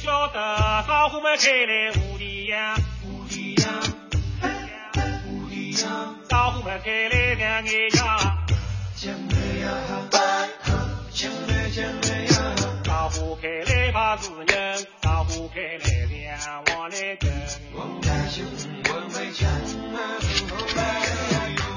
晓得老虎们开来无地呀，无地呀，无地呀，老虎们开来两眼呀，将来呀白头，将来将来呀，老虎开来怕是人，老虎开来两王来跟，王大雄，王伟强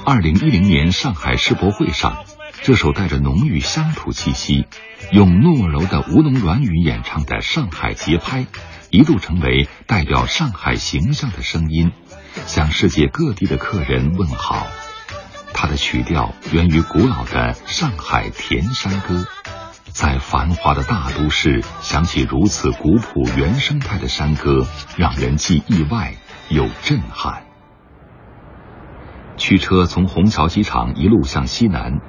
二零一零年上海世博会上，这首带着浓郁乡土气息、用糯柔的吴侬软语演唱的上海节拍，一度成为代表上海形象的声音，向世界各地的客人问好。它的曲调源于古老的上海田山歌，在繁华的大都市响起如此古朴原生态的山歌，让人既意外又震撼。驱车从虹桥机场一路向西南，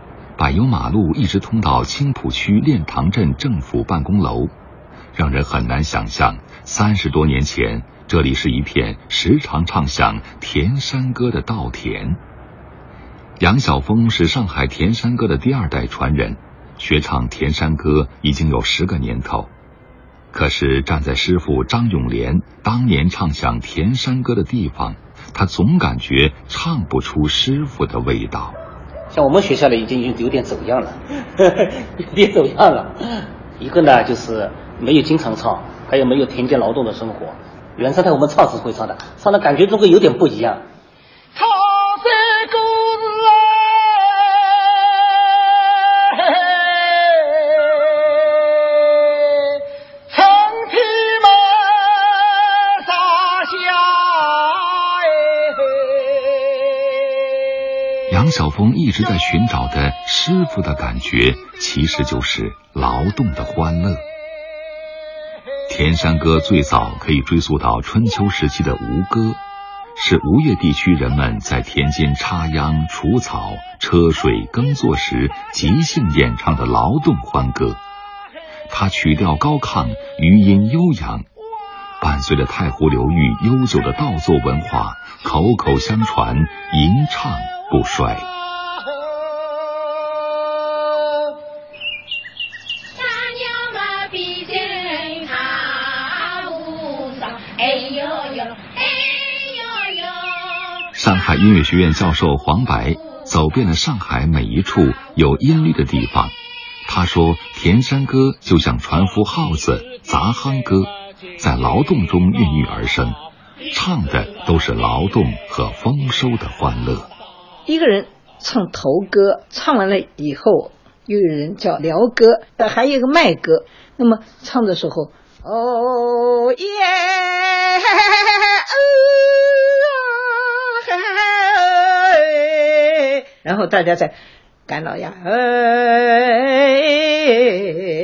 柏油马路一直通到青浦区练塘镇政府办公楼，让人很难想象三十多年前这里是一片时常唱响田山歌的稻田。杨晓峰是上海田山歌的第二代传人，学唱田山歌已经有十个年头。可是站在师傅张永莲当年唱响田山歌的地方。他总感觉唱不出师傅的味道，像我们学校的已经有点走样了，有点走样了。一个呢就是没有经常唱，还有没有田间劳动的生活。原生态我们唱是会唱的，唱的感觉总归有点不一样。小峰一直在寻找的师傅的感觉，其实就是劳动的欢乐。田山歌最早可以追溯到春秋时期的吴歌，是吴越地区人们在田间插秧、除草、车水耕作时即兴演唱的劳动欢歌。它曲调高亢，余音悠扬，伴随着太湖流域悠久的稻作文化，口口相传，吟唱。不衰。上海音乐学院教授黄白走遍了上海每一处有音律的地方，他说：“田山歌就像船夫号子、杂夯歌，在劳动中孕育而生，唱的都是劳动和丰收的欢乐。”一个人唱头歌，唱完了以后，又有人叫撩歌，还有一个卖歌。那么唱的时候，哦耶，然后大家在干老呀，哎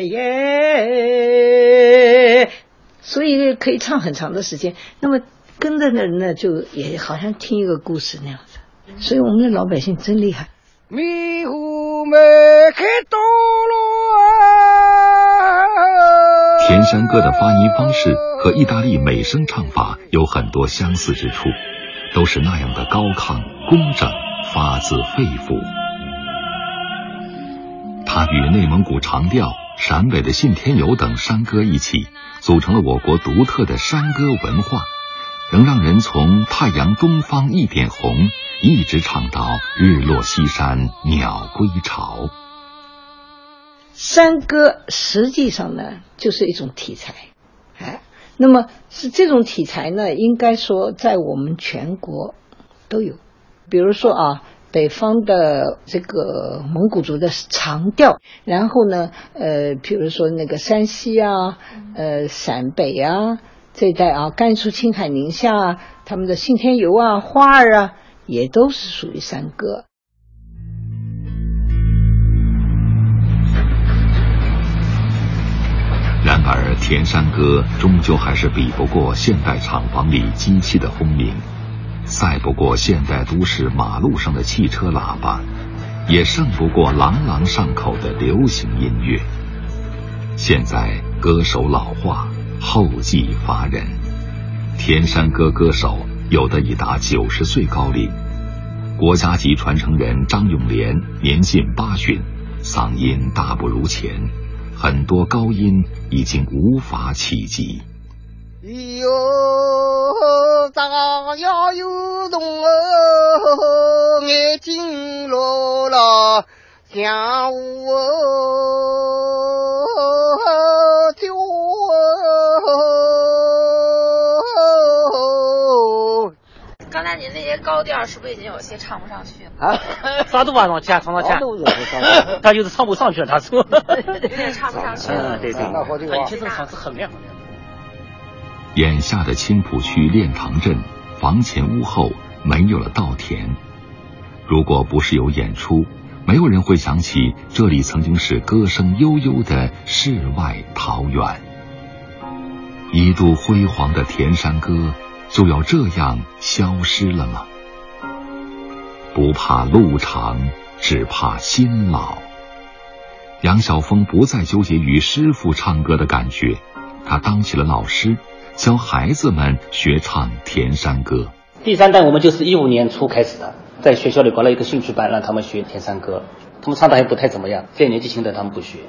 耶，所以可以唱很长的时间。那么跟着的人呢，就也好像听一个故事那样。所以我们的老百姓真厉害。迷糊梅开多田山歌的发音方式和意大利美声唱法有很多相似之处，都是那样的高亢、工整，发自肺腑。它与内蒙古长调、陕北的信天游等山歌一起，组成了我国独特的山歌文化。能让人从太阳东方一点红，一直唱到日落西山鸟归巢。山歌实际上呢，就是一种题材，哎，那么是这种题材呢，应该说在我们全国都有。比如说啊，北方的这个蒙古族的长调，然后呢，呃，比如说那个山西啊，呃，陕北啊。这一带啊，甘肃、青海、宁夏啊，他们的信天游啊、花儿啊，也都是属于山歌。然而，田山歌终究还是比不过现代厂房里机器的轰鸣，赛不过现代都市马路上的汽车喇叭，也胜不过朗朗上口的流行音乐。现在，歌手老化。后继乏人，田山歌歌手有的已达九十岁高龄。国家级传承人张永莲年近八旬，嗓音大不如前，很多高音已经无法企及。哟，咋呀有动哦，眼睛落了像我高调是不是已经有些唱不上去了？啊，啥都往上去，唱上去，他就是唱不上去了，他说，有点唱不上去了。嗯，对对，那好听话。他以前这个嗓子很亮。眼下的青浦区练塘镇，房前屋后没有了稻田。如果不是有演出，没有人会想起这里曾经是歌声悠悠的世外桃源。一度辉煌的田山歌，就要这样消失了吗？不怕路长，只怕心老。杨晓峰不再纠结于师傅唱歌的感觉，他当起了老师。教孩子们学唱田山歌。第三代我们就是一五年初开始的，在学校里搞了一个兴趣班，让他们学田山歌。他们唱的还不太怎么样，再年纪轻的他们不学。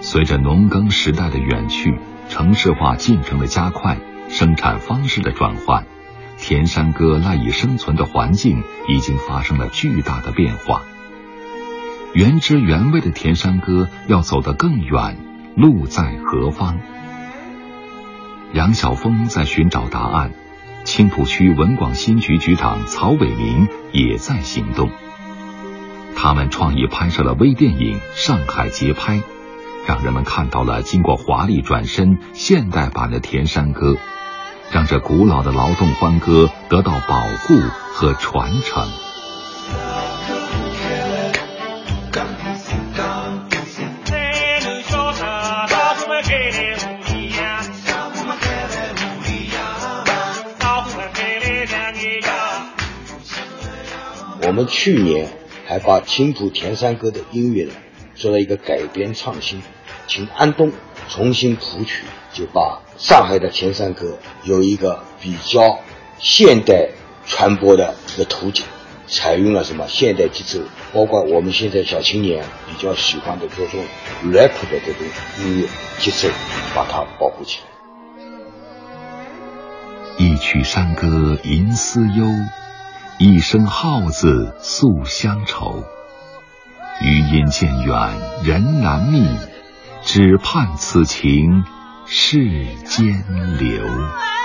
随着农耕时代的远去，城市化进程的加快，生产方式的转换，田山歌赖以生存的环境已经发生了巨大的变化。原汁原味的田山歌要走得更远。路在何方？杨晓峰在寻找答案，青浦区文广新局局长曹伟民也在行动。他们创意拍摄了微电影《上海节拍》，让人们看到了经过华丽转身现代版的田山歌，让这古老的劳动欢歌得到保护和传承。我们去年还把青浦田山歌的音乐呢做了一个改编创新，请安东重新谱曲，就把上海的前山歌有一个比较现代传播的一个途径，采用了什么现代节奏，包括我们现在小青年比较喜欢的这种 rap 的这种音乐节奏，把它保护起来。一曲山歌吟思忧。一声号子诉乡愁，余音渐远人难觅，只盼此情世间留。